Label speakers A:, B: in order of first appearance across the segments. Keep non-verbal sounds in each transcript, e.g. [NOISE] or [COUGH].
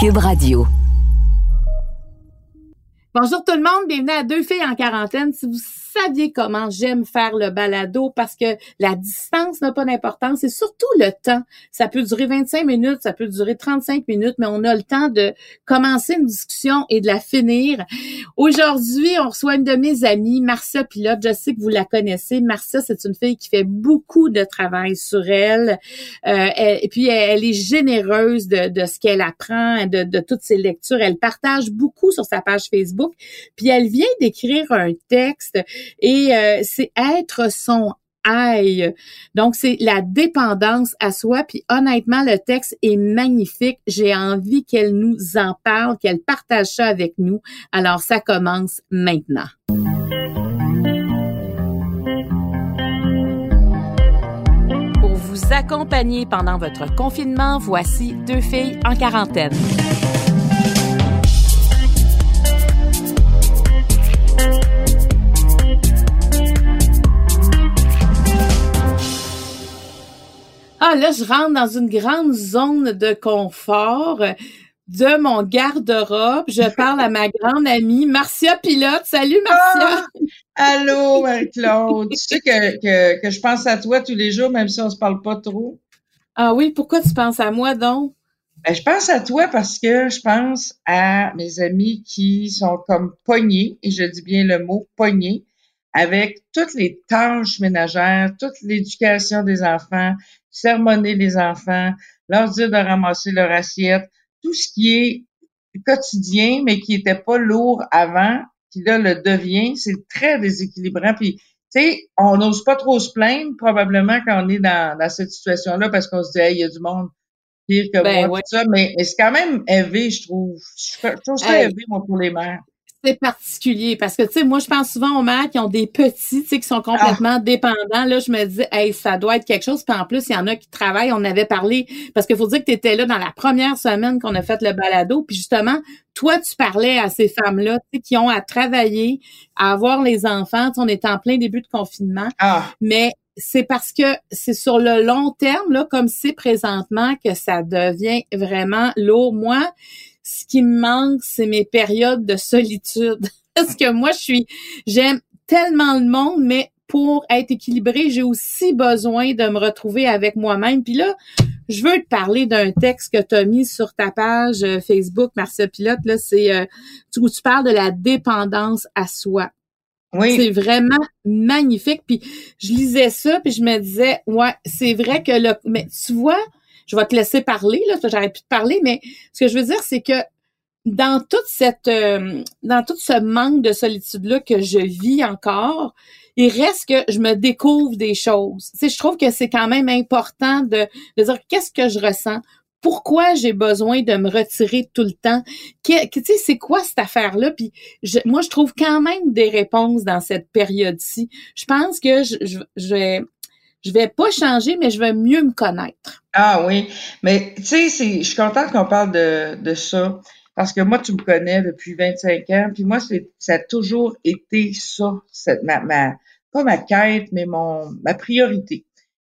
A: Cube Radio.
B: Bonjour tout le monde, bienvenue à Deux filles en quarantaine. Si vous saviez comment j'aime faire le balado parce que la distance n'a pas d'importance et surtout le temps. Ça peut durer 25 minutes, ça peut durer 35 minutes, mais on a le temps de commencer une discussion et de la finir. Aujourd'hui, on reçoit une de mes amies, Marcia Pilote. Je sais que vous la connaissez. Marcia, c'est une fille qui fait beaucoup de travail sur elle. Euh, et puis, elle, est généreuse de, de ce qu'elle apprend, de, de toutes ses lectures. Elle partage beaucoup sur sa page Facebook. Puis, elle vient d'écrire un texte et euh, c'est être son aïe. Donc, c'est la dépendance à soi. Puis honnêtement, le texte est magnifique. J'ai envie qu'elle nous en parle, qu'elle partage ça avec nous. Alors, ça commence maintenant. Pour vous accompagner pendant votre confinement, voici deux filles en quarantaine. Ah, là, je rentre dans une grande zone de confort de mon garde-robe. Je parle à ma grande amie Marcia Pilote. Salut, Marcia!
C: Ah, allô, Marie-Claude. tu sais que, que, que, je pense à toi tous les jours, même si on se parle pas trop.
B: Ah oui, pourquoi tu penses à moi donc?
C: Ben, je pense à toi parce que je pense à mes amis qui sont comme pognés, et je dis bien le mot pognés, avec toutes les tâches ménagères, toute l'éducation des enfants, sermonner les enfants, leur dire de ramasser leur assiette, tout ce qui est quotidien, mais qui n'était pas lourd avant, qui là le devient, c'est très déséquilibrant. Puis, tu sais, on n'ose pas trop se plaindre probablement quand on est dans, dans cette situation-là parce qu'on se dit, hey, il y a du monde pire que ben moi, tout ça. Mais, c'est quand même élevé, je trouve. Je trouve ça élevé, moi, pour les mères
B: c'est particulier parce que tu sais moi je pense souvent aux mères qui ont des petits tu sais qui sont complètement ah. dépendants là je me dis hey ça doit être quelque chose puis en plus il y en a qui travaillent on avait parlé parce qu'il faut dire que tu étais là dans la première semaine qu'on a fait le balado puis justement toi tu parlais à ces femmes là tu sais qui ont à travailler à avoir les enfants on est en plein début de confinement ah. mais c'est parce que c'est sur le long terme, là, comme c'est présentement, que ça devient vraiment lourd. Moi, qui me manque, c'est mes périodes de solitude. [LAUGHS] Parce que moi, je suis, j'aime tellement le monde, mais pour être équilibré, j'ai aussi besoin de me retrouver avec moi-même. Puis là, je veux te parler d'un texte que tu as mis sur ta page euh, Facebook, Marcia Pilote. Là, c'est euh, où tu parles de la dépendance à soi. Oui. C'est vraiment magnifique. Puis je lisais ça, puis je me disais, ouais, c'est vrai que le, mais tu vois, je vais te laisser parler, là, j'arrête plus de parler, mais ce que je veux dire, c'est que dans toute cette, euh, dans tout ce manque de solitude-là que je vis encore, il reste que je me découvre des choses. Tu sais, je trouve que c'est quand même important de, de dire qu'est-ce que je ressens, pourquoi j'ai besoin de me retirer tout le temps? tu sais, c'est quoi cette affaire-là? Puis moi, je trouve quand même des réponses dans cette période-ci. Je pense que je, je, je, vais je vais pas changer, mais je vais mieux me connaître.
C: Ah oui, mais tu sais, je suis contente qu'on parle de, de ça. Parce que moi, tu me connais depuis 25 ans, puis moi, c'est, ça a toujours été ça, cette, ma, ma, pas ma quête, mais mon, ma priorité,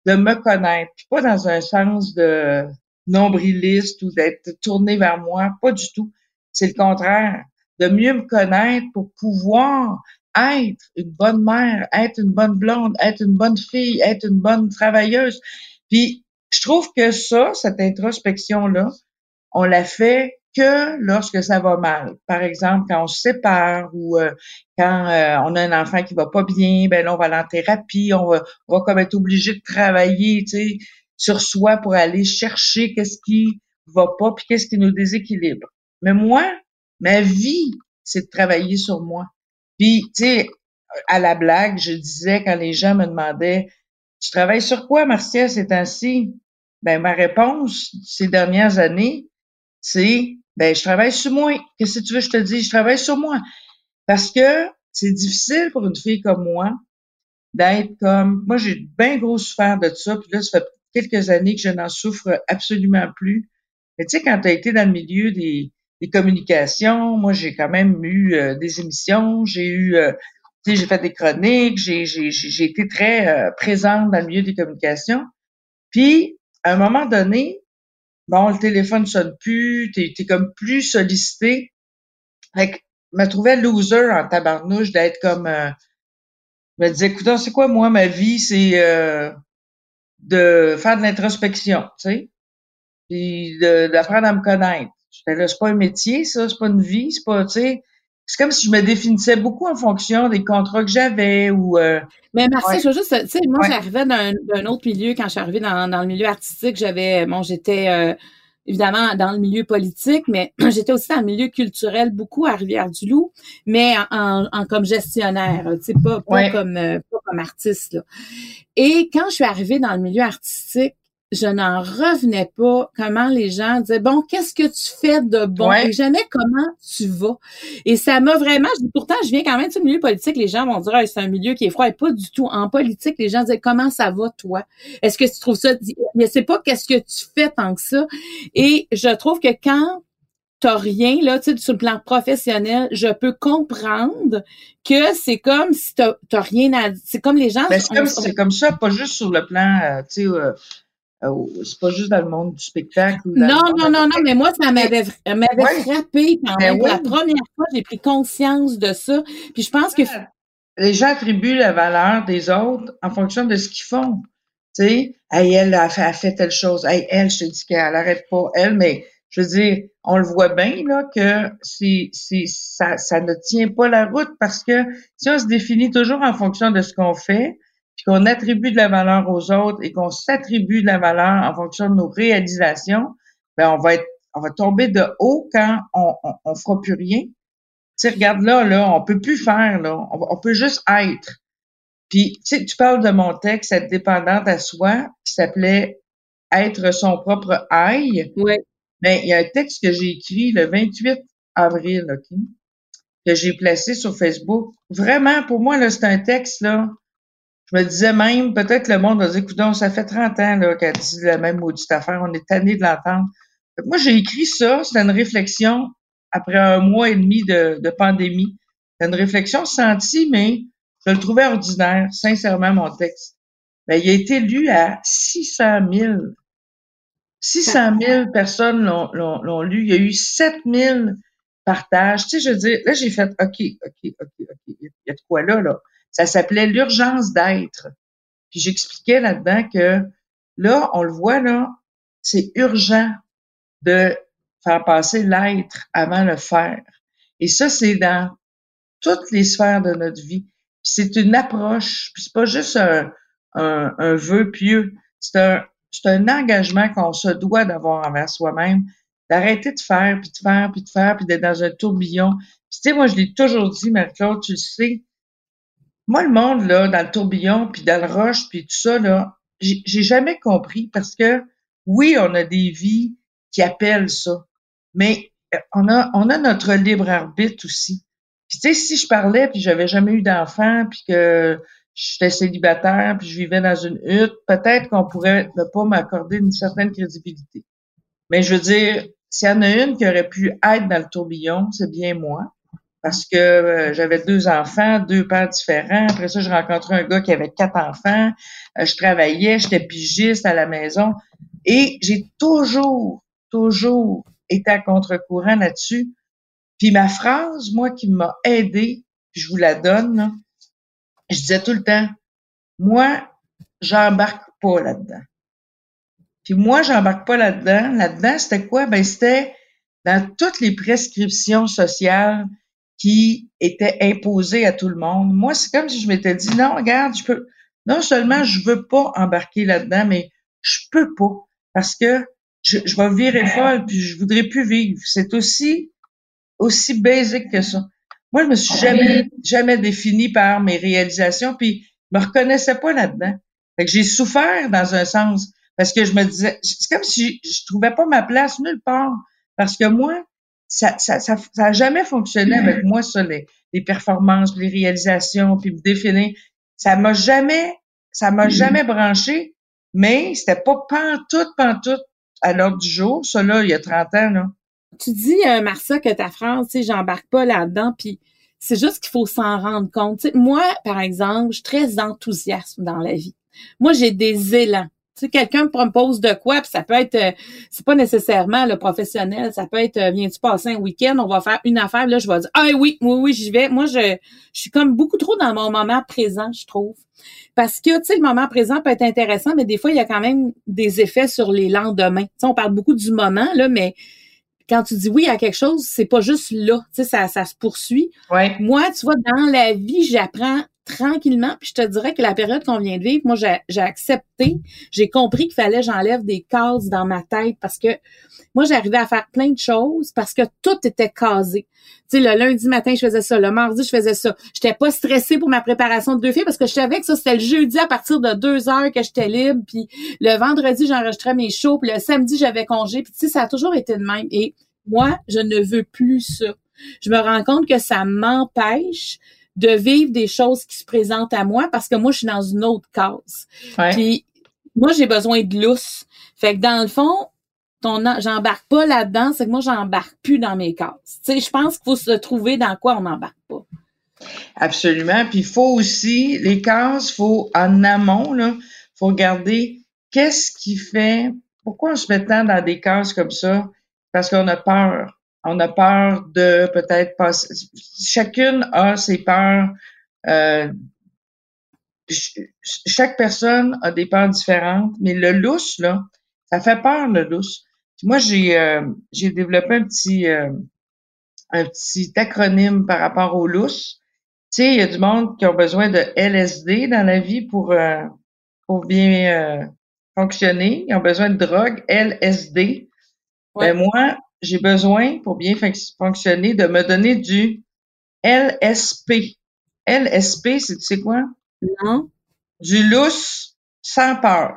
C: de me connaître, puis pas dans un sens de nombriliste ou d'être tourné vers moi, pas du tout. C'est le contraire, de mieux me connaître pour pouvoir être une bonne mère, être une bonne blonde, être une bonne fille, être une bonne travailleuse. Puis, je trouve que ça, cette introspection-là, on la fait que lorsque ça va mal. Par exemple, quand on se sépare ou euh, quand euh, on a un enfant qui va pas bien, ben là, on va aller en thérapie, on va, on va comme être obligé de travailler, tu sais, sur soi pour aller chercher qu'est-ce qui va pas puis qu'est-ce qui nous déséquilibre. Mais moi, ma vie, c'est de travailler sur moi. Puis, tu sais, à la blague, je disais quand les gens me demandaient Tu travailles sur quoi, Marcia, ces temps-ci? Ben, ma réponse ces dernières années, c'est ben, je travaille sur moi. Qu'est-ce que tu veux que je te dise? Je travaille sur moi. Parce que c'est difficile pour une fille comme moi d'être comme moi, j'ai bien gros souffert de ça, puis là, ça fait quelques années que je n'en souffre absolument plus. Mais tu sais, quand tu as été dans le milieu des, des communications. Moi, j'ai quand même eu euh, des émissions, j'ai eu, euh, tu sais, j'ai fait des chroniques, j'ai, j'ai, j'ai été très euh, présente dans le milieu des communications. Puis, à un moment donné, bon, le téléphone sonne plus, t'es es comme plus sollicité. Fait que je me trouvais loser en tabarnouche d'être comme euh, je me disais, écoute, c'est quoi moi ma vie, c'est euh, de faire de l'introspection, tu sais, puis d'apprendre à me connaître. J'étais là, c'est pas un métier, ça, c'est pas une vie, c'est pas, tu sais, c'est comme si je me définissais beaucoup en fonction des contrats que j'avais ou. Euh,
B: mais merci, je veux juste, tu sais, moi j'arrivais d'un autre milieu quand je suis arrivée dans, dans le milieu artistique, j'avais, bon, j'étais euh, évidemment dans le milieu politique, mais [CLEARS THROAT] j'étais aussi dans le milieu culturel, beaucoup à Rivière-du-Loup, mais en, en, comme gestionnaire, tu sais, pas, pas comme euh, pas comme artiste. Là. Et quand je suis arrivée dans le milieu artistique, je n'en revenais pas comment les gens disaient bon qu'est-ce que tu fais de bon? Et jamais comment tu vas. Et ça m'a vraiment pourtant je viens quand même du milieu politique les gens vont dire c'est un milieu qui est froid. Et pas du tout. En politique les gens disent comment ça va toi? Est-ce que tu trouves ça mais c'est pas qu'est-ce que tu fais tant que ça. Et je trouve que quand t'as rien là, tu sais, sur le plan professionnel, je peux comprendre que c'est comme si t'as rien à, c'est comme les gens.
C: c'est comme, comme ça, pas juste sur le plan, euh, tu sais, euh, c'est pas juste dans le monde du spectacle.
B: non, non, non, non, mais moi, ça m'avait frappé quand ben même. La première fois, j'ai pris conscience de ça. Puis je pense que.
C: Les gens attribuent la valeur des autres en fonction de ce qu'ils font. Tu sais, hey, elle a fait, telle chose. Hey, elle, je te dis qu'elle arrête pas. Elle, mais je veux dire, on le voit bien là que c'est, c'est, ça, ça ne tient pas la route parce que si on se définit toujours en fonction de ce qu'on fait, puis qu'on attribue de la valeur aux autres et qu'on s'attribue de la valeur en fonction de nos réalisations, ben on va être, on va tomber de haut quand on, on, on fera plus rien. Tu sais, regarde là, là, on peut plus faire, là. On, peut juste être. Puis, tu sais, tu parles de mon texte, cette dépendante à soi, qui s'appelait Être son propre aïe.
B: Oui.
C: Ben, il y a un texte que j'ai écrit le 28 avril, OK? Que j'ai placé sur Facebook. Vraiment, pour moi, là, c'est un texte, là, je me disais même, peut-être le monde va dire, écoute, ça fait 30 ans qu'elle dit la même maudite affaire, on est tanné de l'entendre. Moi, j'ai écrit ça, c'était une réflexion après un mois et demi de, de pandémie. C'est une réflexion sentie, mais je le trouvais ordinaire, sincèrement, mon texte. Mais il a été lu à 600 000. 600 000 personnes l'ont lu. Il y a eu 7 000 partages. Tu sais, je veux dire, là, j'ai fait, OK, OK, OK, OK, il y a de quoi là, là. Ça s'appelait l'urgence d'être. Puis j'expliquais là-dedans que là, on le voit là, c'est urgent de faire passer l'être avant le faire. Et ça, c'est dans toutes les sphères de notre vie. C'est une approche, puis c'est pas juste un, un, vœu pieux, c'est un, c'est un engagement qu'on se doit d'avoir envers soi-même, d'arrêter de faire, puis de faire, puis de faire, puis d'être dans un tourbillon. Puis tu sais, moi, je l'ai toujours dit, Marie-Claude, tu le sais, moi, le monde, là, dans le tourbillon, puis dans le roche, puis tout ça, là, j'ai jamais compris parce que, oui, on a des vies qui appellent ça, mais euh, on a, on a notre libre arbitre aussi. Puis, tu sais, si je parlais, puis j'avais jamais eu d'enfant, puis que j'étais célibataire, puis je vivais dans une hutte, peut-être qu'on pourrait ne pas m'accorder une certaine crédibilité. Mais je veux dire, s'il y en a une qui aurait pu être dans le tourbillon, c'est bien moi parce que euh, j'avais deux enfants, deux pères différents. Après ça, je rencontrais un gars qui avait quatre enfants. Euh, je travaillais, j'étais pigiste à la maison. Et j'ai toujours, toujours été à contre-courant là-dessus. Puis ma phrase, moi, qui m'a aidé, puis je vous la donne, je disais tout le temps, moi, j'embarque pas là-dedans. Puis moi, j'embarque pas là-dedans. Là-dedans, c'était quoi? Ben, c'était dans toutes les prescriptions sociales qui était imposé à tout le monde. Moi, c'est comme si je m'étais dit, non, regarde, je peux, non seulement je veux pas embarquer là-dedans, mais je peux pas parce que je, je vais virer folle puis je voudrais plus vivre. C'est aussi, aussi basique que ça. Moi, je me suis jamais, jamais définie par mes réalisations puis je me reconnaissais pas là-dedans. Fait que j'ai souffert dans un sens parce que je me disais, c'est comme si je, je trouvais pas ma place nulle part parce que moi, ça, ça, ça, a jamais fonctionné avec moi, ça, les, les performances, les réalisations, puis me définir. Ça m'a jamais, ça m'a jamais branché, mais c'était pas pantoute, pantoute à l'ordre du jour, ça là, il y a 30 ans, là.
B: Tu dis, euh, Marcia, que ta phrase, tu sais, j'embarque pas là-dedans, puis c'est juste qu'il faut s'en rendre compte. moi, par exemple, je suis très enthousiaste dans la vie. Moi, j'ai des élans. Sais, quelqu'un me propose de quoi, puis ça peut être, euh, c'est pas nécessairement le professionnel, ça peut être, euh, viens-tu passer un week-end, on va faire une affaire, là, je vais dire, ah oui, oui, oui, j'y vais. Moi, je, je suis comme beaucoup trop dans mon moment présent, je trouve. Parce que, tu sais, le moment présent peut être intéressant, mais des fois, il y a quand même des effets sur les lendemains. Tu sais, on parle beaucoup du moment, là, mais quand tu dis oui à quelque chose, c'est pas juste là, tu sais, ça, ça se poursuit.
C: Ouais.
B: Moi, tu vois, dans la vie, j'apprends tranquillement, puis je te dirais que la période qu'on vient de vivre, moi, j'ai, accepté, j'ai compris qu'il fallait j'enlève des cases dans ma tête parce que moi, j'arrivais à faire plein de choses parce que tout était casé. Tu sais, le lundi matin, je faisais ça, le mardi, je faisais ça. J'étais pas stressée pour ma préparation de deux filles parce que je savais que ça, c'était le jeudi à partir de deux heures que j'étais libre, puis le vendredi, j'enregistrais mes shows, puis le samedi, j'avais congé, puis tu sais, ça a toujours été de même. Et moi, je ne veux plus ça. Je me rends compte que ça m'empêche de vivre des choses qui se présentent à moi parce que moi, je suis dans une autre case.
C: Ouais.
B: Puis moi, j'ai besoin de lousse. Fait que dans le fond, ton j'embarque pas là-dedans, c'est que moi, j'embarque plus dans mes cases. Tu sais, je pense qu'il faut se trouver dans quoi on n'embarque pas.
C: Absolument. Puis il faut aussi, les cases, faut en amont, là, faut regarder qu'est-ce qui fait, pourquoi on se met tant dans des cases comme ça? Parce qu'on a peur. On a peur de peut-être passer. Chacune a ses peurs. Euh, ch- chaque personne a des peurs différentes, mais le lousse, là, ça fait peur, le lousse. Puis moi, j'ai euh, j'ai développé un petit euh, un petit acronyme par rapport au lousse. Tu sais, il y a du monde qui ont besoin de LSD dans la vie pour euh, pour bien euh, fonctionner. Ils ont besoin de drogue, LSD.
B: Ouais.
C: Ben moi, j'ai besoin, pour bien fonc- fonctionner, de me donner du LSP. LSP, c'est tu sais quoi?
B: Non?
C: Du lousse sans peur.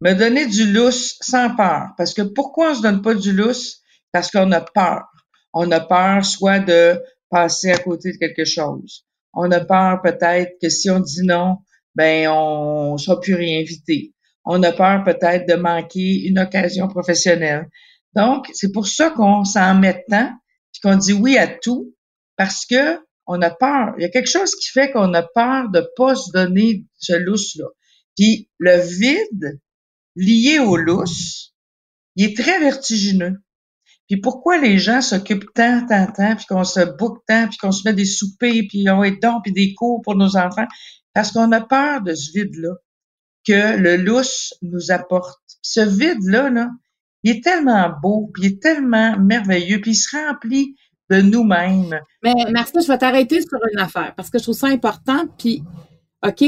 C: Me donner du lousse sans peur. Parce que pourquoi on se donne pas du lousse? Parce qu'on a peur. On a peur soit de passer à côté de quelque chose. On a peur peut-être que si on dit non, ben on sera plus réinvité. On a peur peut-être de manquer une occasion professionnelle. Donc, c'est pour ça qu'on s'en met tant, puis qu'on dit oui à tout, parce que on a peur. Il y a quelque chose qui fait qu'on a peur de pas se donner ce lousse-là. Puis le vide lié au lousse, il est très vertigineux. Puis pourquoi les gens s'occupent tant, tant, tant, puis qu'on se boucle tant, puis qu'on se met des soupers, puis on est donc, puis des cours pour nos enfants? Parce qu'on a peur de ce vide-là que le lousse nous apporte. Puis ce vide-là, là, il est tellement beau, puis il est tellement merveilleux, puis il se remplit de nous-mêmes.
B: Mais merci, je vais t'arrêter sur une affaire parce que je trouve ça important. Puis, OK,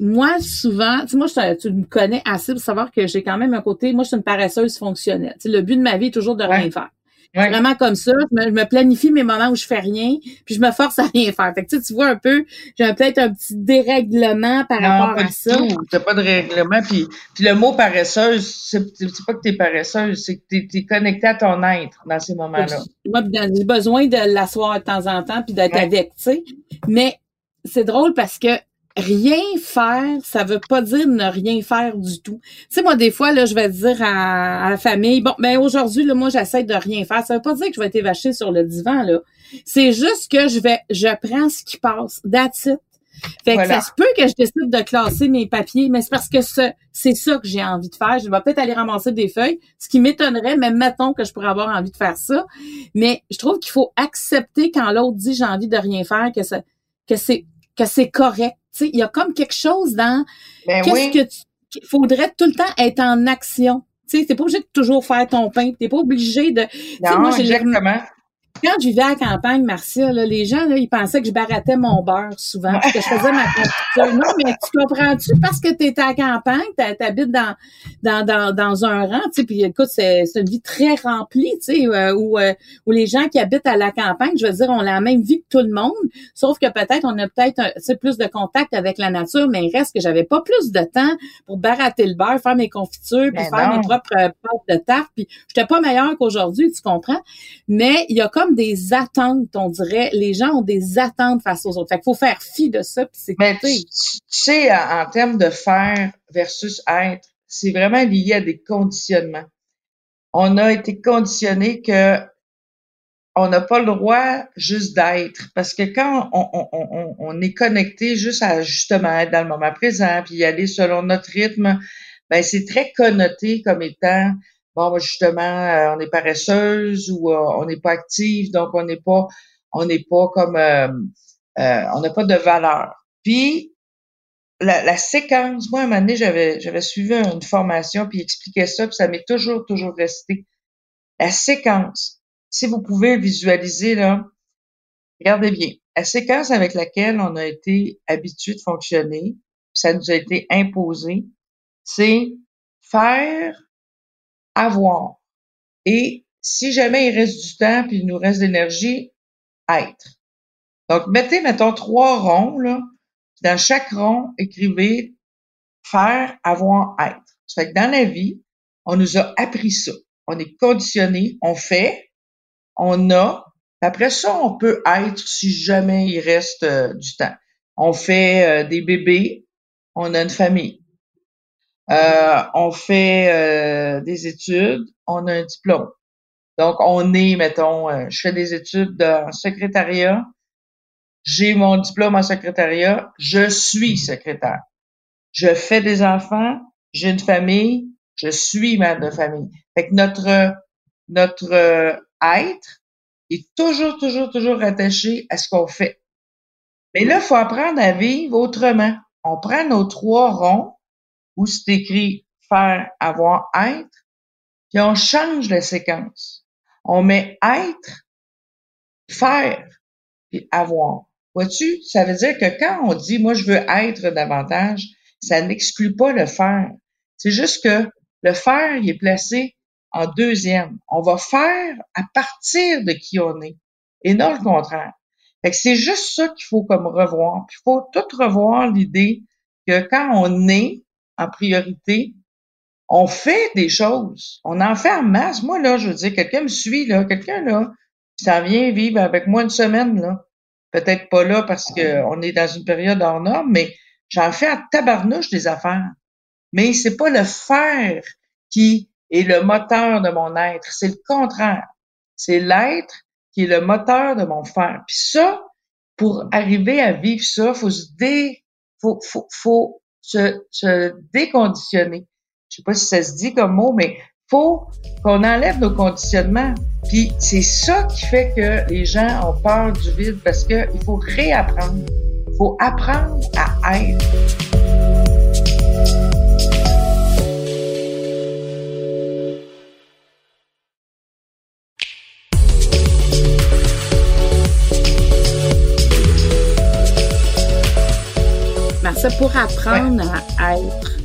B: moi, souvent, tu sais, moi, je, tu me connais assez pour savoir que j'ai quand même un côté, moi, je suis une paresseuse fonctionnelle. Tu sais, le but de ma vie est toujours de rien
C: Ouais.
B: faire.
C: Ouais.
B: Vraiment comme ça, je me, je me planifie mes moments où je fais rien, puis je me force à rien faire. Fait que tu, sais, tu vois un peu, j'ai peut-être un petit dérèglement par
C: Non,
B: rapport
C: pas
B: à ça.
C: T'as pas de règlement. Puis, puis le mot paresseuse, c'est c'est pas que t'es paresseuse, c'est que t'es es connecté à ton être dans ces moments-là.
B: Moi, j'ai besoin de l'asseoir de temps en temps puis d'être
C: Ouais.
B: avec, tu sais. Mais c'est drôle parce que rien faire, ça veut pas dire ne rien faire du tout. Tu sais, moi, des fois, là, je vais dire à, à la famille, bon, ben aujourd'hui, là, moi, j'essaie de rien faire. Ça veut pas dire que je vais être évachée sur le divan, là. C'est juste que je vais, je prends ce qui passe. That's it. Fait que ça se peut que je décide de classer mes papiers, mais c'est parce que ce- c'est ça que j'ai envie de faire. Je vais peut-être aller ramasser des feuilles, ce qui m'étonnerait, mais mettons que je pourrais avoir envie de faire ça. Mais je trouve qu'il faut accepter quand l'autre dit j'ai envie de rien faire, que ça, que c'est, que c'est correct. Tu sais, il y a comme quelque chose dans
C: Ben
B: qu'est-ce
C: oui.
B: que tu, faudrait tout le temps être en action. Tu sais, t'es pas obligé de toujours faire ton pain, t'es pas obligé de.
C: Non,
B: moi, j'ai
C: exactement.
B: Quand je vivais à la campagne, Marcia, là, les gens, là, ils pensaient que je barattais mon beurre souvent, parce que je faisais ma confiture. Non, mais tu comprends-tu? Parce que tu es à la campagne, tu habites dans, dans, dans, dans un rang, tu sais, puis écoute, c'est une vie très remplie, tu sais, euh, où, euh, où les gens qui habitent à la campagne, je veux dire, ont la même vie que tout le monde, sauf que peut-être on a peut-être plus de contact avec la nature, mais il reste que j'avais pas plus de temps pour baratter le beurre, faire mes confitures, puis
C: Ben
B: faire
C: non.
B: mes propres euh, pâtes de tarte, puis j'étais pas meilleure qu'aujourd'hui, tu comprends? Mais il y a comme des attentes, on dirait. Les gens ont des attentes face aux autres. Fait qu'il faut faire fi de ça, puis c'est
C: Mais tu,
B: tu sais,
C: tu- tu sais, en, en termes de faire versus être, c'est vraiment lié à des conditionnements. On a été conditionné que on n'a pas le droit juste d'être. Parce que quand on, on, on, on, est connecté juste à justement être dans le moment présent, puis y aller selon notre rythme, ben c'est très connoté comme étant bon justement euh, on est paresseuse ou euh, on n'est pas active, donc on n'est pas on n'est pas comme euh, on n'a pas de valeur. Puis la, séquence, moi, à un moment donné, j'avais, j'avais suivi une formation, puis expliquait ça, puis ça m'est toujours, toujours resté. La séquence, si vous pouvez visualiser, là, regardez bien, la séquence avec laquelle on a été habitué de fonctionner, ça nous a été imposé, c'est faire, avoir. Et si jamais il reste du temps, puis il nous reste d'énergie, être. Donc, mettez, mettons, trois ronds, là, dans chaque rond, écrivez faire, avoir, être. Ça fait que dans la vie, on nous a appris ça. On est conditionné, on fait, on a. Après ça, on peut être si jamais il reste euh, du temps. On fait euh, des bébés, on a une famille. Euh, on fait des études, on a un diplôme. Donc, on est, mettons, je fais des études en secrétariat, j'ai mon diplôme en secrétariat, je suis secrétaire. Je fais des enfants, j'ai une famille, je suis mère de famille. Fait que notre notre euh, être est toujours, toujours, toujours attaché à ce qu'on fait. Mais là, faut apprendre à vivre autrement. On prend nos trois ronds où c'est écrit faire, avoir, être, puis on change la séquence. On met être, faire, puis avoir. Vois-tu, ça veut dire que quand on dit moi je veux être davantage, ça n'exclut pas le faire. C'est juste que le faire, il est placé en deuxième. On va faire à partir de qui on est et non le contraire. C'est juste ça qu'il faut comme revoir. il faut tout revoir l'idée que quand on est en priorité, on fait des choses. On en fait en masse. Moi, là, je veux dire, quelqu'un me suit, là, quelqu'un, là, ça vient vivre avec moi une semaine, là peut-être pas là parce qu'on est dans une période hors norme, mais j'en fais à tabarnouche des affaires. Mais c'est pas le faire qui est le moteur de mon être, c'est le contraire. C'est l'être qui est le moteur de mon faire. Puis ça, pour arriver à vivre ça, faut se dé, faut, faut, faut se, se déconditionner. Je sais pas si ça se dit comme mot, mais faut qu'on enlève nos conditionnements. Puis c'est ça qui fait que les gens ont peur du vide parce qu'il faut réapprendre. Il faut apprendre à être.
B: Ça pour apprendre à être,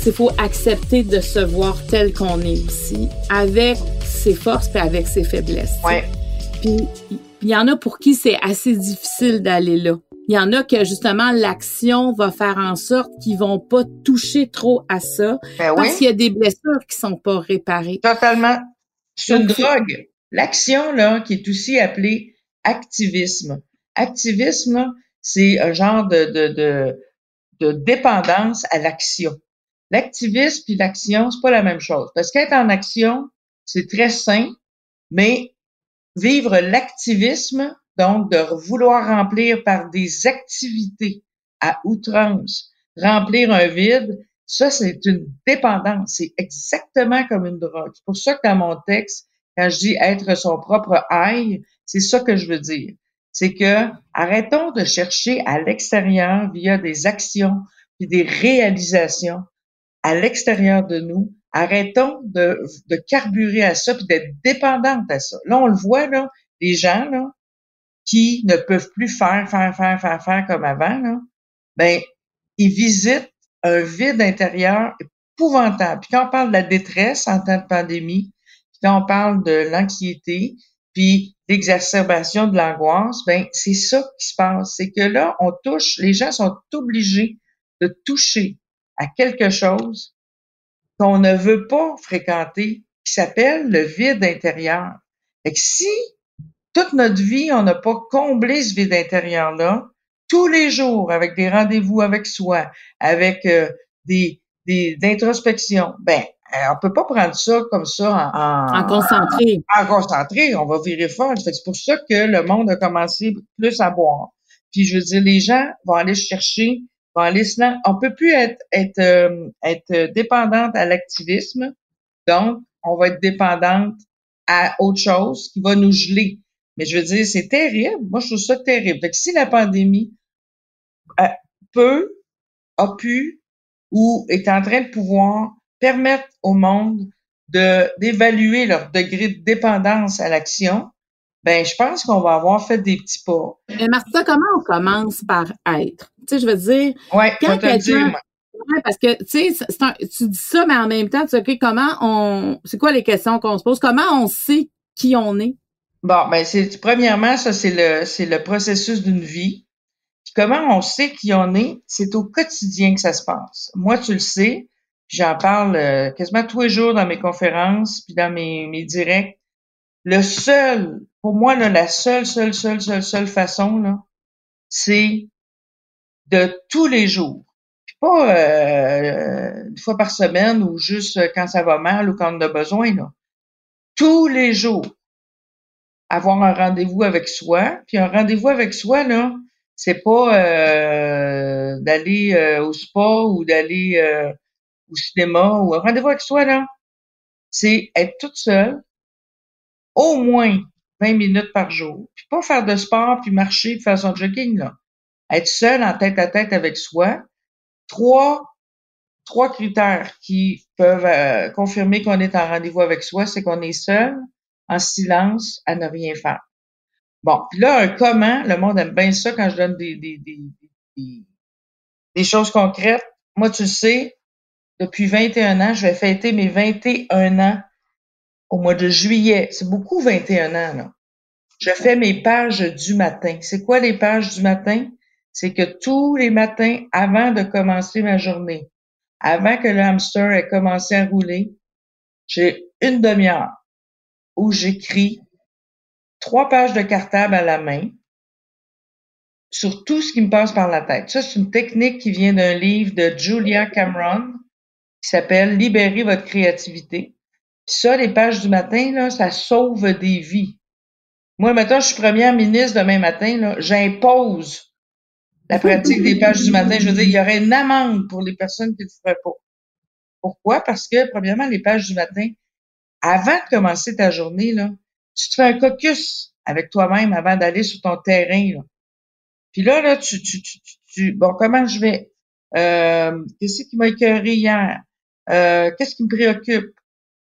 B: c'est faut accepter de se voir tel qu'on est aussi, avec ses forces et avec ses faiblesses.
C: Ouais.
B: Puis il y en a pour qui c'est assez difficile d'aller là. Il y en a que justement l'action va faire en sorte qu'ils vont pas toucher trop à ça ben parce qu'il y a des blessures qui sont pas réparées.
C: Totalement. C'est une drogue. L'action là qui est aussi appelée activisme. Activisme, c'est un genre de, de, de, dépendance à l'action. L'activisme puis l'action, c'est pas la même chose. Parce qu'être en action, c'est très sain, mais vivre l'activisme, donc de vouloir remplir par des activités à outrance, remplir un vide, ça, c'est une dépendance. C'est exactement comme une drogue. C'est pour ça que dans mon texte, quand je dis être son propre aïe, c'est ça que je veux dire. C'est que arrêtons de chercher à l'extérieur via des actions puis des réalisations à l'extérieur de nous. Arrêtons de, de carburer à ça puis d'être dépendante à ça. Là, on le voit, là, les gens là, qui ne peuvent plus faire, faire, faire, faire, faire comme avant, là, ben, ils visitent un vide intérieur épouvantable. Puis quand on parle de la détresse en temps de pandémie, puis quand on parle de l'anxiété, puis l'exacerbation de l'angoisse, ben c'est ça qui se passe. C'est que là, on touche, les gens sont obligés de toucher à quelque chose qu'on ne veut pas fréquenter, qui s'appelle le vide intérieur. Et que si toute notre vie, on n'a pas comblé ce vide intérieur-là, tous les jours, avec des rendez-vous avec soi, avec euh, des, des d'introspection, ben, on peut pas prendre ça comme ça en,
B: en, concentré.
C: En, concentré, on va virer fort. C'est pour ça que le monde a commencé plus à boire. Puis je veux dire, les gens vont aller chercher, vont aller se On peut plus être être euh, être dépendante à l'activisme, donc on va être dépendante à autre chose qui va nous geler. Mais je veux dire, c'est terrible. Moi, je trouve ça terrible. Donc, si la pandémie euh, peut, a pu ou est en train de pouvoir permettre au monde de d'évaluer leur degré de dépendance à l'action, ben je pense qu'on va avoir fait des petits pas.
B: Mais Martha, comment on commence par être? Tu sais, je veux dire,
C: ouais, quand te dire,
B: Ouais, parce que tu sais, tu dis ça, mais en même temps, tu sais, comment on, c'est quoi les questions qu'on se pose? Comment on sait qui on est?
C: Bon, ben c'est premièrement ça, c'est le c'est le processus d'une vie. Puis comment on sait qui on est? C'est au quotidien que ça se passe. Moi, tu le sais, j'en parle euh, quasiment tous les jours dans mes conférences, puis dans mes, mes directs. Le seul, pour moi, là, la seule, seule, seule, seule, seule façon, là, c'est de tous les jours. Puis pas euh, une fois par semaine ou juste quand ça va mal ou quand on a besoin, là. Tous les jours. Avoir un rendez-vous avec soi. Puis un rendez-vous avec soi, là, c'est pas euh, d'aller euh, au spa ou d'aller au cinéma ou rendez-vous avec soi, là, c'est être toute seule, au moins 20 minutes par jour, puis pas faire de sport, puis marcher, puis faire son jogging, là. Être seule en tête à tête avec soi. Trois, trois critères qui peuvent euh, confirmer qu'on est en rendez-vous avec soi, c'est qu'on est seul, en silence, à ne rien faire. Bon, puis là, un comment, le monde aime bien ça quand je donne des, des, des, des, des choses concrètes. Moi, tu le sais, depuis 21 ans. Je vais fêter mes 21 ans au mois de juillet. C'est beaucoup 21 ans, là. Je fais mes pages du matin. C'est quoi les pages du matin? C'est que tous les matins, avant de commencer ma journée, avant que le hamster ait commencé à rouler, j'ai une demi-heure où j'écris trois pages de cartable à la main sur tout ce qui me passe par la tête. Ça, c'est une technique qui vient d'un livre de Julia Cameron qui s'appelle Libérer votre créativité. ça, les pages du matin, là, ça sauve des vies. Moi, maintenant, je suis première ministre demain matin, là, j'impose la pratique des pages du matin. Je veux dire, il y aurait une amende pour les personnes qui ne le feraient pas. Pourquoi? Parce que, premièrement, les pages du matin, avant de commencer ta journée, là, tu te fais un caucus avec toi-même avant d'aller sur ton terrain. Là. Puis là, là, tu, tu, tu, tu, bon, comment je vais, euh, qu'est-ce qui m'a écœuré hier? Euh, qu'est-ce qui me préoccupe?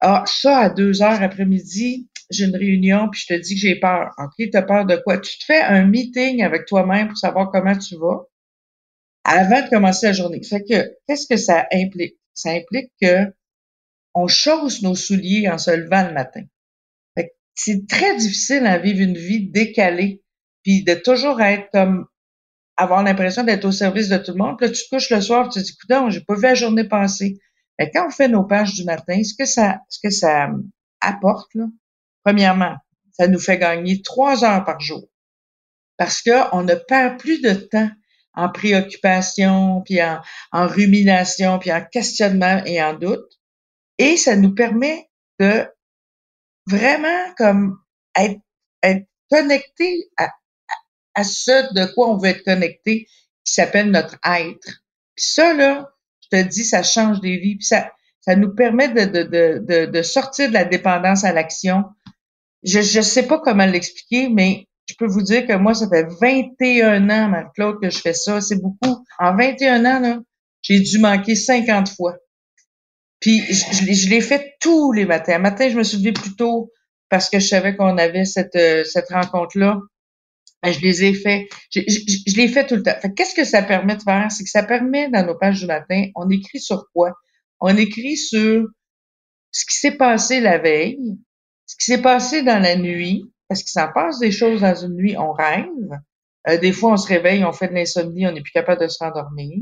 C: Ah, ça, à deux heures après-midi, j'ai une réunion, puis je te dis que j'ai peur. OK, tu as peur de quoi? Tu te fais un meeting avec toi-même pour savoir comment tu vas avant de commencer la journée. Fait que, qu'est-ce que ça implique? Ça implique que on chausse nos souliers en se levant le matin. c'est très difficile à vivre une vie décalée, puis de toujours être comme avoir l'impression d'être au service de tout le monde. Puis là, tu te couches le soir, tu te dis, écoute, j'ai pas vu la journée passer. Mais quand on fait nos pages du matin, ce que ça, ce que ça apporte, là, premièrement, ça nous fait gagner trois heures par jour. Parce qu'on ne perd plus de temps en préoccupation, puis en, en rumination, puis en questionnement et en doute. Et ça nous permet de vraiment comme être, être connecté à, à, ce de quoi on veut être connecté, qui s'appelle notre être. Puis ça, là, te dis, ça change des vies. Puis ça, ça nous permet de, de, de, de, sortir de la dépendance à l'action. Je ne sais pas comment l'expliquer, mais je peux vous dire que moi, ça fait 21 ans, Marc-Claude, que je fais ça. C'est beaucoup. En 21 ans, là, j'ai dû manquer 50 fois. Puis je, je l'ai fait tous les matins. Un matin, je me suis levée plus tôt parce que je savais qu'on avait cette, euh, cette rencontre-là. Ben, je les ai fait, je, je, les fait tout le temps. qu'est-ce que ça permet de faire? C'est que ça permet, dans nos pages du matin, on écrit sur quoi? On écrit sur ce qui s'est passé la veille, ce qui s'est passé dans la nuit, parce qu'il s'en passe des choses dans une nuit, on rêve. Euh, des fois, on se réveille, on fait de l'insomnie, on n'est plus capable de se rendormir.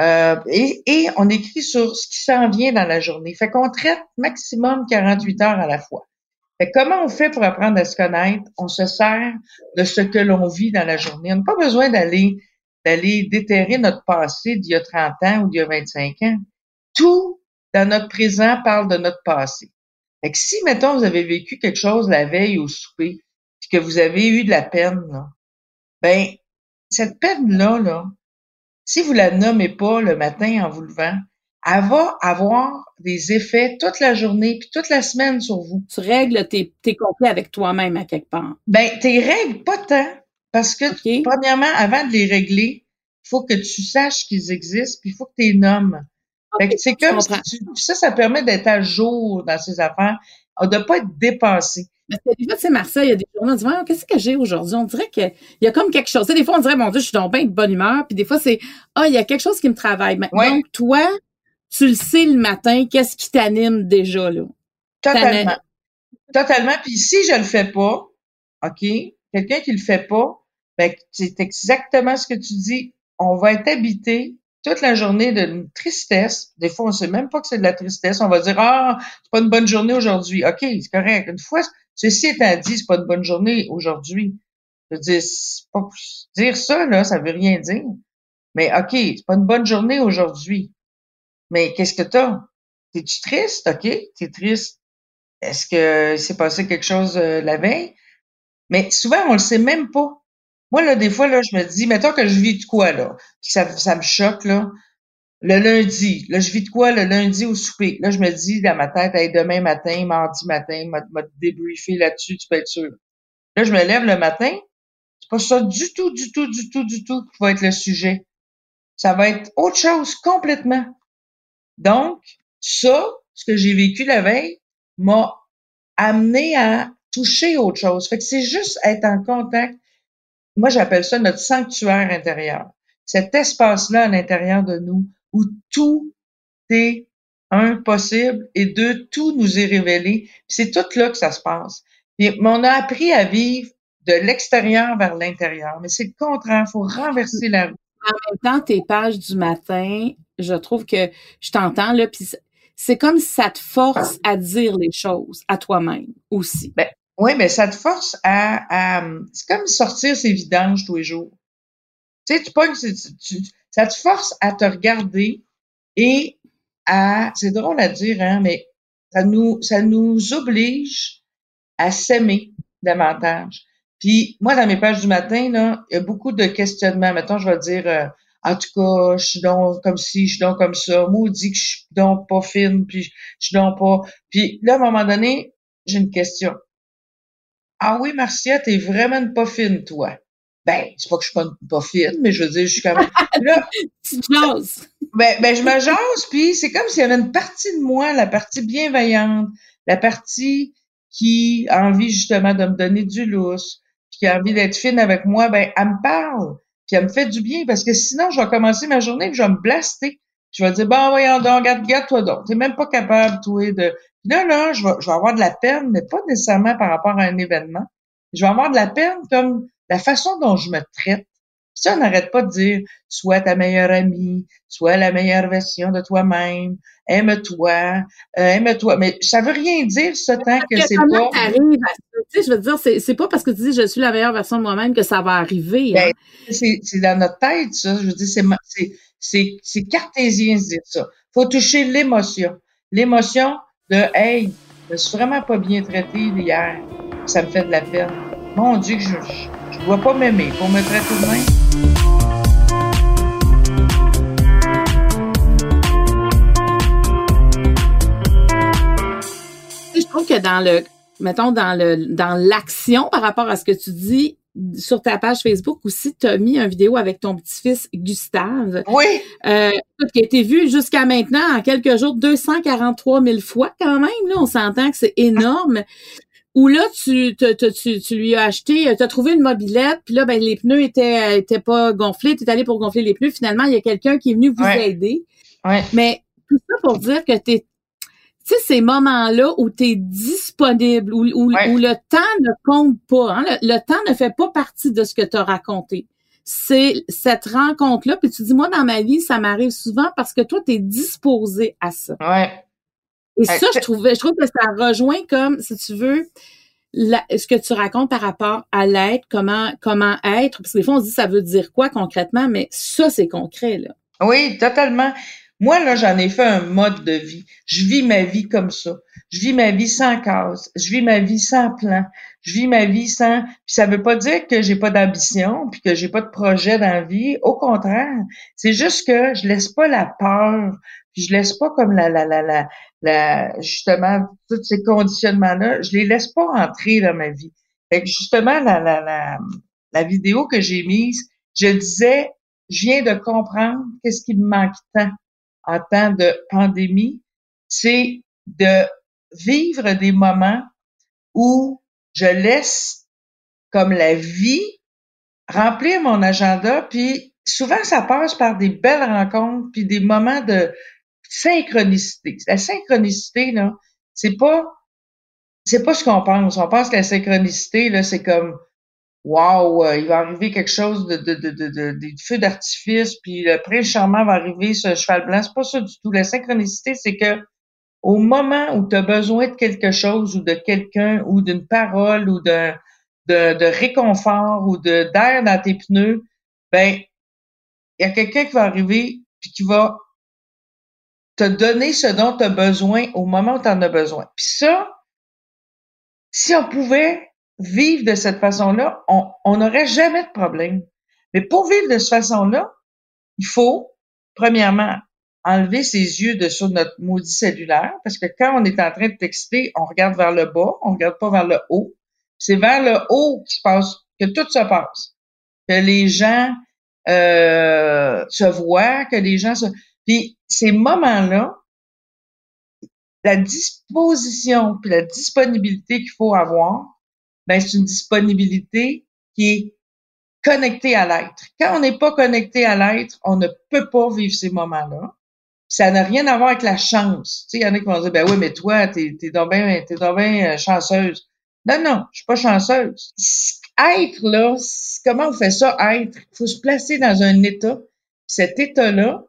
C: Euh, et, et, on écrit sur ce qui s'en vient dans la journée. Fait qu'on traite maximum 48 heures à la fois comment on fait pour apprendre à se connaître? On se sert de ce que l'on vit dans la journée. On n'a pas besoin d'aller déterrer notre passé d'il y a 30 ans ou d'il y a 25 ans. Tout dans notre présent parle de notre passé. Fait si, mettons, vous avez vécu quelque chose la veille au souper, puis que vous avez eu de la peine, là, ben, cette peine-là, là, si vous la nommez pas le matin en vous levant, elle va avoir des effets toute la journée puis toute la semaine sur vous.
B: Tu règles tes, tes conflits avec toi-même à quelque part.
C: Ben, tes règles pas tant, parce que, premièrement, avant de les régler, il faut que tu saches qu'ils existent, puis il faut que tu les nommes. Fait que
B: Ok,
C: c'est comme si tu, ça, ça permet d'être à jour dans ces affaires, de pas être dépassé.
B: Parce que des fois, tu sais, Marcel, il y a des journées, on dit, Voyons, qu'est-ce que j'ai aujourd'hui? On dirait qu'il y a comme quelque chose. Tu sais, des fois, on dirait, mon Dieu, je suis donc bien de bonne humeur. Puis des fois, c'est, ah, il y a quelque chose qui me travaille. Mais-
C: Ouais.
B: Donc, toi, tu le sais le matin, qu'est-ce qui t'anime déjà, là?
C: Totalement. Totalement. Puis si je le fais pas, OK, quelqu'un qui le fait pas, ben, c'est exactement ce que tu dis. On va être habité toute la journée d'une tristesse. Des fois, on sait même pas que c'est de la tristesse. On va dire, ah, c'est pas une bonne journée aujourd'hui. OK, c'est correct. Une fois, ceci étant dit, c'est pas une bonne journée aujourd'hui. Je veux dire, c'est pas- dire ça, là, ça veut rien dire. Mais OK, c'est pas une bonne journée aujourd'hui. Mais qu'est-ce que t'as? T'es-tu triste? OK, t'es triste. Est-ce que s'est passé quelque chose euh, la veille? Mais souvent, on le sait même pas. Moi, là, des fois, là, je me dis, mettons que je vis de quoi, là, puis ça, ça me choque, là, le lundi. Là, je vis de quoi le lundi au souper? Là, je me dis dans ma tête, demain matin, mardi matin, m'a m'a débriefé là-dessus, tu peux être sûr. Là, je me lève le matin, c'est pas ça du tout, du tout, du tout, du tout qui va être le sujet. Ça va être autre chose complètement. Donc, ça, ce que j'ai vécu la veille, m'a amené à toucher autre chose. Fait que c'est juste être en contact. Moi, j'appelle ça notre sanctuaire intérieur. Cet espace-là à l'intérieur de nous où tout est, un, possible et deux, tout nous est révélé. C'est tout là que ça se passe. On a appris à vivre de l'extérieur vers l'intérieur. Mais c'est le contraire. Il faut renverser la roue.
B: En même temps, tes pages du matin, je trouve que je t'entends, là, puis c'est- comme ça te force à dire les choses à toi-même aussi.
C: Oui, mais ça te force à, à- c'est comme sortir ses vidanges tous les jours. Tu sais, tu pognes, ça te force à te regarder et à, c'est drôle à dire, hein, mais ça nous, ça nous oblige à s'aimer davantage. Puis moi, dans mes pages du matin, là, il y a beaucoup de questionnements. Mettons, je vais dire, euh, en tout cas, je suis donc comme ci, je suis donc comme ça. Maudit que je suis donc pas fine, puis je suis donc pas. Puis là, à un moment donné, j'ai une question. Ah oui, Marcia, t'es vraiment une pas fine, toi. Ben, c'est pas que je suis pas une pas fine, mais je veux dire, je suis quand même. [LAUGHS] Là,
B: Tu
C: ben, ben, je me jase, puis c'est comme s'il y avait une partie de moi, la partie bienveillante, la partie qui a envie justement de me donner du lousse, qui a envie d'être fine avec moi, ben, elle me parle, puis elle me fait du bien, parce que sinon, je vais commencer ma journée, puis je vais me blaster. Je vais dire, bon, voyons donc, regarde, regarde-toi donc. T'es même pas capable, toi, de... Là, là, je je vais avoir de la peine, mais pas nécessairement par rapport à un événement. Je vais avoir de la peine comme la façon dont je me traite. Ça, on n'arrête pas de dire, sois ta meilleure amie, sois la meilleure version de toi-même, aime-toi, euh, aime-toi. Mais ça veut rien dire, ça, tant que
B: Que
C: c'est pas...
B: à? Tu sais, je veux dire, c'est, pas parce que tu dis je suis la meilleure version de moi-même que ça va arriver. hein.
C: Ben, c'est dans notre tête, ça. Je veux dire, c'est cartésien de dire ça. Faut toucher l'émotion. L'émotion de Hey, je me suis vraiment pas bien traité hier. Ça me fait de la peine. Mon Dieu que je je dois pas m'aimer pour me traiter de même.
B: Tu je trouve que dans le, mettons, dans le, dans l'action par rapport à ce que tu dis, sur ta page Facebook aussi, tu as mis une vidéo avec ton petit-fils Gustave,
C: Oui,
B: euh, qui a été vu jusqu'à maintenant, en quelques jours, 243 000 fois quand même. Là, on s'entend que c'est énorme. Où là, tu, te- te- tu, tu lui as acheté, tu as trouvé une mobilette, puis là, ben, les pneus étaient, étaient pas gonflés, tu es allé pour gonfler les pneus. Finalement, il y a quelqu'un qui est venu vous
C: Ouais.
B: aider.
C: ouais.
B: Mais tout ça pour dire que t'es, tu sais, ces moments-là où tu es disponible, où, où,
C: Ouais.
B: où le temps ne compte pas, hein, le, le temps ne fait pas partie de ce que tu as raconté. C'est cette rencontre-là, puis tu dis, moi, dans ma vie, ça m'arrive souvent parce que toi, tu es disposé à ça.
C: Ouais.
B: Et
C: Ouais,
B: ça, je trouvais, je trouve que ça rejoint comme, si tu veux, la- ce que tu racontes par rapport à l'être, comment, comment être, parce que des fois, on se dit, ça veut dire quoi concrètement, mais ça, c'est concret, là.
C: Oui, totalement. Moi, là, j'en ai fait un mode de vie. Je vis ma vie comme ça. Je vis ma vie sans case. Je vis ma vie sans plan. Je vis ma vie sans. Puis ça veut pas dire que j'ai pas d'ambition, puis que j'ai pas de projet dans la vie. Au contraire, c'est juste que je laisse pas la peur, puis je laisse pas comme la la la la, justement tous ces conditionnements là, je les laisse pas entrer dans ma vie. Fait justement la la la la vidéo que j'ai mise, je disais, je viens de comprendre qu'est-ce qui me manque tant en temps de pandémie, c'est de vivre des moments où je laisse comme la vie remplir mon agenda, puis souvent ça passe par des belles rencontres, puis des moments de synchronicité. La synchronicité, là, c'est pas c'est pas ce qu'on pense. On pense que la synchronicité, là, c'est comme Wow, il va arriver quelque chose de, de, de, de, des feux d'artifice, puis le prince charmant va arriver, ce cheval blanc. C'est pas ça du tout. La synchronicité, c'est que au moment où tu as besoin de quelque chose ou de quelqu'un ou d'une parole ou de, de, de réconfort ou de d'air dans tes pneus, ben il y a quelqu'un qui va arriver puis qui va te donner ce dont tu as besoin au moment où tu en as besoin. Puis ça, si on pouvait vivre de cette façon-là, on n'aurait jamais de problème. Mais pour vivre de cette façon-là, il faut, premièrement, enlever ses yeux de sur notre maudit cellulaire, parce que quand on est en train de texter, on regarde vers le bas, on regarde pas vers le haut. C'est vers le haut qui se passe, que tout se passe. Que les gens euh, se voient, que les gens se... ces moments-là, la disposition puis la disponibilité qu'il faut avoir, ben c'est une disponibilité qui est connectée à l'être. Quand on n'est pas connecté à l'être, on ne peut pas vivre ces moments-là. Ça n'a rien à voir avec la chance. Tu sais, il y en a qui vont dire, ben oui, mais toi, t'es, t'es donc bien, euh, chanceuse. Non, non, je suis pas chanceuse. Être, là, comment on fait ça, être? Il faut se placer dans un état. Cet état-là,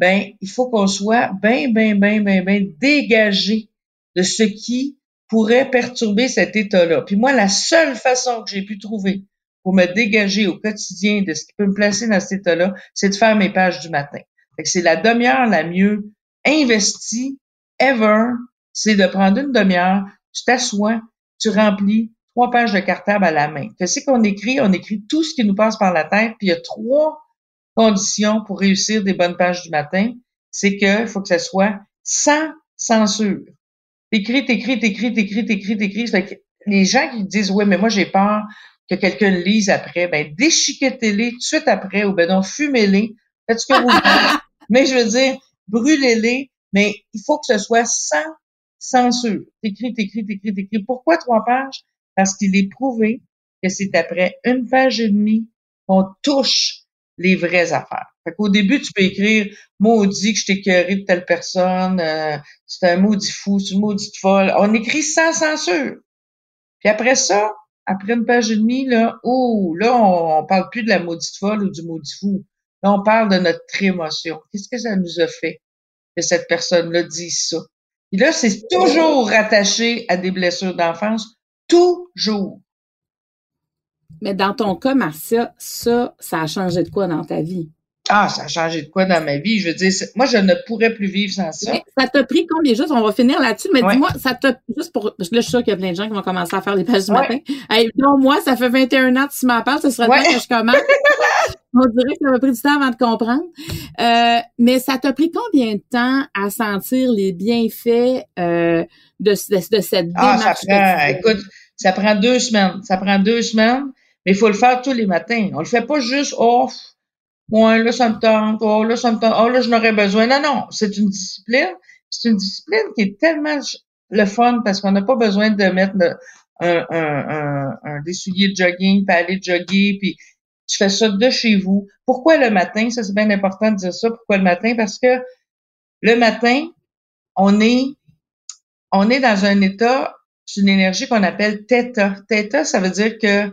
C: ben, il faut qu'on soit bien, bien, bien, bien, bien dégagé de ce qui pourrait perturber cet état-là. Puis moi, la seule façon que j'ai pu trouver pour me dégager au quotidien de ce qui peut me placer dans cet état-là, c'est de faire mes pages du matin. c'est la demi-heure la mieux investie ever, c'est de prendre une demi-heure, tu t'assois, tu remplis trois pages de cartable à la main. Qu'est-ce qu'on écrit? On écrit tout ce qui nous passe par la tête, puis il y a trois conditions pour réussir des bonnes pages du matin. C'est qu'il faut que ça soit sans censure. T'écris, t'écris, t'écris, t'écris, t'écris, t'écris. les gens qui disent, oui, mais moi, j'ai peur que quelqu'un le lise après, ben, déchiquetez-les tout de suite après, ou ben, non, fumez-les. Faites ce que vous voulez. [LAUGHS] mais je veux dire, brûlez-les, mais il faut que ce soit sans censure. T'écris, t'écris, t'écris, t'écris. Pourquoi trois pages? Parce qu'il est prouvé que c'est après une page et demie qu'on touche les vraies affaires. Fait qu'au début, tu peux écrire maudit que je t'ai de telle personne, euh, c'est un maudit fou, c'est une maudite folle. On écrit sans censure. Puis après ça, après une page et demie, là, oh, là, on, parle plus de la maudite folle ou du maudit fou. Là, on parle de notre émotion. Qu'est-ce que ça nous a fait que cette personne-là dise ça? Et là, c'est toujours rattaché à des blessures d'enfance. Toujours.
B: Mais dans ton cas, Marcia, ça, ça a changé de quoi dans ta vie?
C: Ah, ça a changé de quoi dans ma vie? Je veux dire, moi, je ne pourrais plus vivre sans ça.
B: ça t'a pris combien de jours? On va finir là-dessus, mais dis-moi, ça t'a, juste pour, là, je suis sûre qu'il y a plein de gens qui vont commencer à faire les pages du matin. Hey, non, moi, ça fait 21 ans que tu m'en parles, ce serait temps que je commence. [LAUGHS] On dirait que ça m'a pris du temps avant de comprendre. Euh, mais ça t'a pris combien de temps à sentir les bienfaits euh, de, de, de, cette
C: ah, démarche? Ça prend, écoute, ça prend deux semaines. Ça prend deux semaines, mais il faut le faire tous les matins. On le fait pas juste, oh, Ouais, là, ça me tente. Oh, là, ça me tente. Oh, là, je n'aurais besoin. Non, non, c'est une discipline. C'est une discipline qui est tellement le fun parce qu'on n'a pas besoin de mettre un, un, un, des souliers de jogging, puis aller jogger, puis tu fais ça de chez vous. Pourquoi le matin? Ça, c'est bien important de dire ça. Pourquoi le matin? Parce que le matin, on est, on est dans un état, c'est une énergie qu'on appelle theta. Theta, ça veut dire que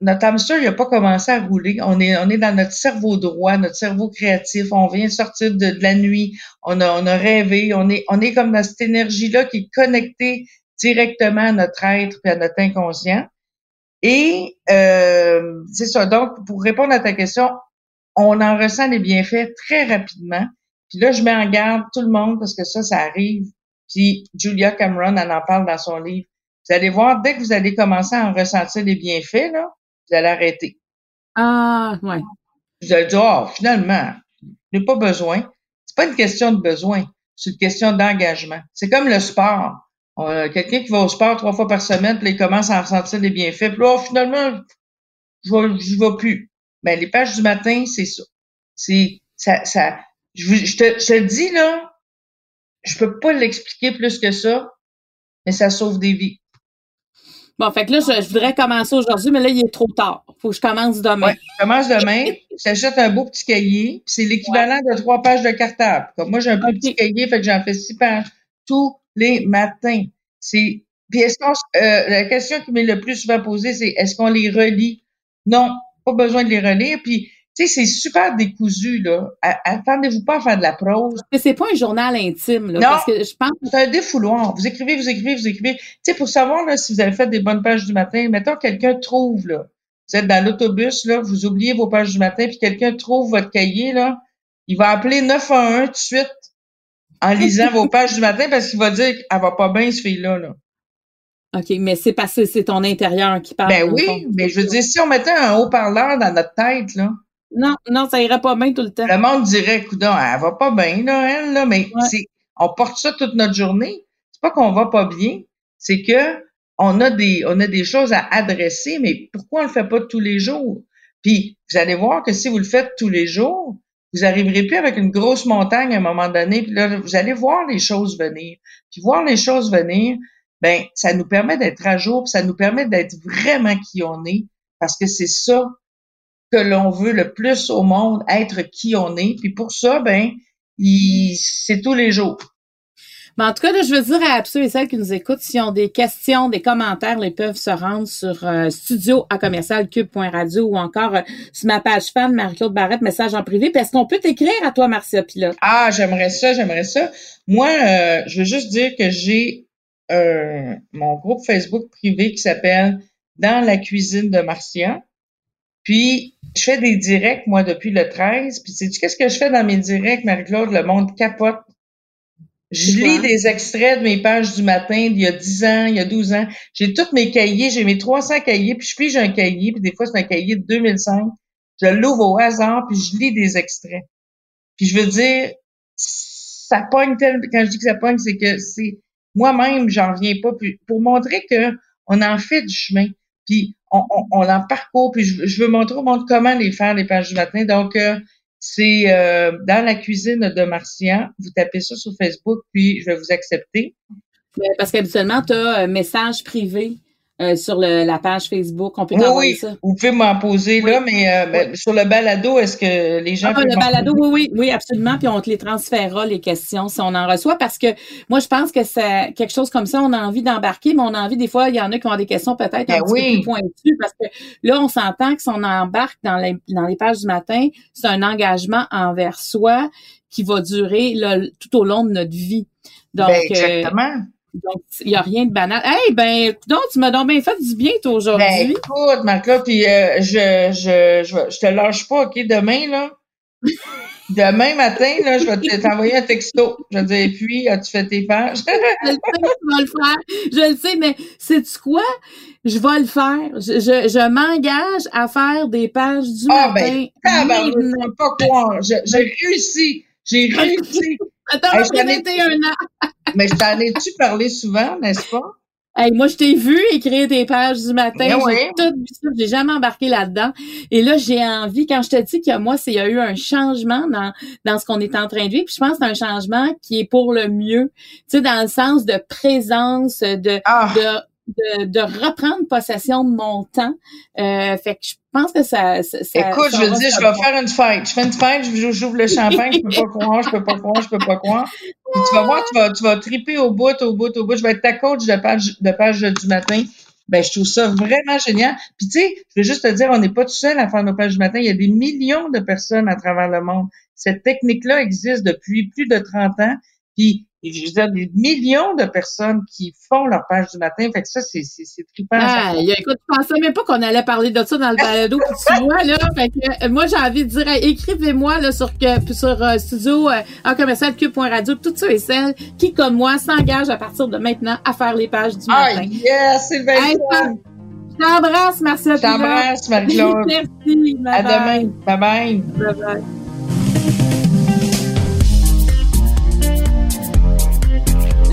C: notre hamster, il n'a pas commencé à rouler. On est, on est dans notre cerveau droit, notre cerveau créatif. On vient sortir de, la nuit. On a, on a rêvé. On est, on est comme dans cette énergie-là qui est connectée directement à notre être et à notre inconscient. Et euh, c'est ça. Donc, pour répondre à ta question, on en ressent les bienfaits très rapidement. Puis là, je mets en garde tout le monde parce que ça, ça arrive. Puis Julia Cameron, elle en parle dans son livre. Vous allez voir, dès que vous allez commencer à en ressentir les bienfaits, là, vous allez arrêter.
B: Ah, ouais.
C: Vous allez dire, oh, finalement, je n'ai pas besoin. C'est pas une question de besoin, c'est une question d'engagement. C'est comme le sport. Quelqu'un qui va au sport trois fois par semaine, puis il commence à en ressentir les bienfaits, puis là, oh, finalement, je ne vais plus. Ben, les pages du matin, c'est ça. C'est ça, ça je, te, je te dis là, je peux pas l'expliquer plus que ça, mais ça sauve des vies.
B: Bon, fait que là, je, voudrais commencer aujourd'hui, mais là, il est trop tard. Faut que je commence demain. Ouais,
C: je commence demain. J'achète un beau petit cahier. C'est l'équivalent de trois pages de cartable. Comme moi, j'ai un petit cahier, fait que j'en fais six pages tous les matins. C'est. Puis est-ce qu'on euh, la question qui m'est le plus souvent posée, c'est est-ce qu'on les relit? Non, pas besoin de les relire. Puis tu sais, c'est super décousu, là. Attendez-vous pas à faire de la prose.
B: Mais c'est pas un journal intime, là. Non, parce que je pense...
C: c'est un défouloir. Vous écrivez, vous écrivez, vous écrivez. Tu sais, pour savoir, là, si vous avez fait des bonnes pages du matin, mettons, quelqu'un trouve, là. Vous êtes dans l'autobus, là, vous oubliez vos pages du matin, puis quelqu'un trouve votre cahier, là. Il va appeler 911 tout de suite en [LAUGHS] lisant vos pages du matin parce qu'il va dire qu'elle va pas bien, ce fille-là, là.
B: OK, mais c'est parce que c'est ton intérieur qui parle.
C: Ben oui, mais je veux dire, si on mettait un haut-parleur dans notre tête, là,
B: non, non, ça irait pas bien tout le temps.
C: Le monde dirait, coudon, elle va pas bien, là, elle, là, mais c'est, on porte ça toute notre journée. C'est pas qu'on va pas bien, c'est que on a des, on a des choses à adresser, mais pourquoi on le fait pas tous les jours? Puis, vous allez voir que si vous le faites tous les jours, vous arriverez plus avec une grosse montagne à un moment donné, puis là, vous allez voir les choses venir. Puis voir les choses venir, ben, ça nous permet d'être à jour, puis ça nous permet d'être vraiment qui on est, parce que c'est ça que l'on veut le plus au monde, être qui on est. Puis pour ça, ben, c'est tous les jours.
B: Ben, en tout cas, je veux dire à ceux et celles qui nous écoutent, s'ils ont des questions, des commentaires, ils peuvent se rendre sur euh, studio à commercial cube.radio ou encore euh, sur ma page fan Marie-Claude Barrette, message en privé. Puis est-ce qu'on peut t'écrire à toi, Marcia Pilote?
C: Ah, j'aimerais ça, j'aimerais ça. Moi, euh, je veux juste dire que j'ai mon groupe Facebook privé qui s'appelle Dans la cuisine de Marcia. Puis, je fais des directs, moi, depuis le 13. Puis, sais-tu qu'est-ce que je fais dans mes directs, Marie-Claude? Le monde capote. Je lis des extraits de mes pages du matin d'il y a 10 ans, il y a 12 ans. J'ai tous mes cahiers, j'ai mes 300 cahiers, puis je pige un cahier, puis des fois, c'est un cahier de 2005. Je l'ouvre au hasard, puis je lis des extraits. Puis je veux dire, ça pogne tellement... Quand je dis que ça pogne, c'est que c'est... Moi-même, j'en reviens pas. Pour montrer que on en fait du chemin. Puis on, on, on en parcourt, puis je, veux montrer au monde comment les faire, les pages du matin. Donc, euh, c'est euh, dans la cuisine de Martian. Vous tapez ça sur Facebook, puis je vais vous accepter.
B: Parce qu'habituellement, tu as un message privé euh, sur le, la page Facebook. On peut t'envoyer oui, ça.
C: Vous pouvez m'en poser là, mais euh, ben, sur le balado, est-ce que les gens
B: ah,
C: peuvent
B: Le balado, oui, oui, oui, absolument. Puis on te les transférera, les questions, si on en reçoit. Parce que moi, je pense que c'est quelque chose comme ça, on a envie d'embarquer, mais on a envie, des fois, il y en a qui ont des questions peut-être un ben petit peu plus pointues. Parce que là, on s'entend que si on embarque dans les, dans les pages du matin, c'est un engagement envers soi qui va durer tout au long de notre vie.
C: Donc, ben, exactement.
B: Donc, il n'y a rien de banal. Hey, ben, donc, tu m'as donc bien fait du bien, toi, aujourd'hui. Ben,
C: écoute, Marc-Claude, puis euh, je, je, je, je te lâche pas, OK, demain, là. [LAUGHS] Demain matin, là, je vais t'envoyer un texto. Je vais dire, puis, as-tu fait tes pages? je
B: le sais, tu vas le faire. Je le sais, mais sais-tu quoi? Je vais le faire. Je, je, je m'engage à faire des pages du ah,
C: matin.
B: Ah,
C: ben, je ne peux pas croire. J'ai réussi. J'ai [LAUGHS] réussi.
B: Attends, hey, 21 ans.
C: Mais je t'en ai-tu parlé souvent, n'est-ce pas?
B: Hey, moi, je t'ai vu écrire des pages du matin. J'ai tout vu ça. J'ai jamais embarqué là-dedans. Et là, j'ai envie, quand je te dis que moi, il y a eu un changement dans, dans ce qu'on est en train de vivre. Puis je pense que c'est un changement qui est pour le mieux. Tu sais, dans le sens de présence, de,
C: ah.
B: de de, de, reprendre possession de mon temps. Euh, fait que je pense que ça. ça
C: Écoute, je veux dire, je vais faire une fête. Je fais une fête, j'ouvre le champagne, je peux pas croire, je peux pas croire, je peux pas croire. Puis tu vas voir, tu vas, tu vas triper au bout, au bout, au bout. Je vais être ta coach de page, de page du matin. Ben, je trouve ça vraiment génial. Puis tu sais, je veux juste te dire, on n'est pas tout seul à faire nos pages du matin. Il y a des millions de personnes à travers le monde. Cette technique-là existe depuis plus de 30 ans. Puis je veux dire, des millions de personnes qui font leur page du matin. Fait que ça, c'est, c'est, c'est trippant.
B: Ah, écoute, je pensais même pas qu'on allait parler de ça dans le balado. puis tu vois, là, fait que, euh, moi, j'ai envie de dire, écrivez-moi, là, sur, que, sur euh, studio, euh, en commercial cube.radio, toutes ceux et celles qui, comme moi, s'engagent à partir de maintenant à faire les pages du
C: Ah,
B: matin.
C: yes, c'est bien
B: Hey. Je t'embrasse, Marcel.
C: Je t'embrasse, Marie-Claude. [LAUGHS]
B: Merci.
C: À demain. Bye bye.
B: Bye-bye.